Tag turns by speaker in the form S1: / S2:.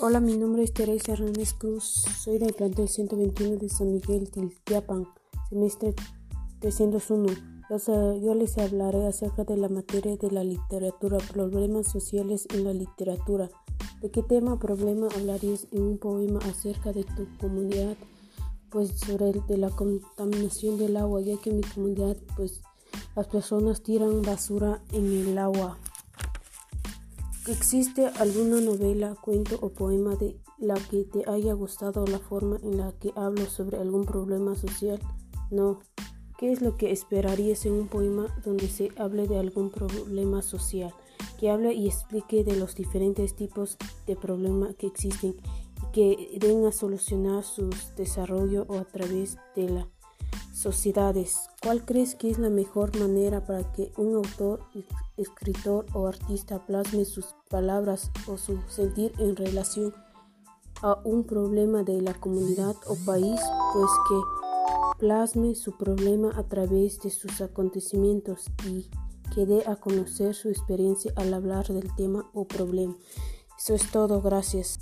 S1: Hola, mi nombre es Teresa Hernández Cruz, soy del plantel 121 de San Miguel Tiltiapan, semestre 301. Yo les hablaré acerca de la materia de la literatura, problemas sociales en la literatura. ¿De qué tema problema hablarías en un poema acerca de tu comunidad? Pues sobre de la contaminación del agua, ya que en mi comunidad pues las personas tiran basura en el agua. ¿Existe alguna novela, cuento o poema de la que te haya gustado la forma en la que hablo sobre algún problema social? No. ¿Qué es lo que esperarías en un poema donde se hable de algún problema social? Que hable y explique de los diferentes tipos de problemas que existen y que den a solucionar su desarrollo o a través de la sociedades. ¿Cuál crees que es la mejor manera para que un autor, escritor o artista plasme sus palabras o su sentir en relación a un problema de la comunidad o país? Pues que plasme su problema a través de sus acontecimientos y que dé a conocer su experiencia al hablar del tema o problema. Eso es todo, gracias.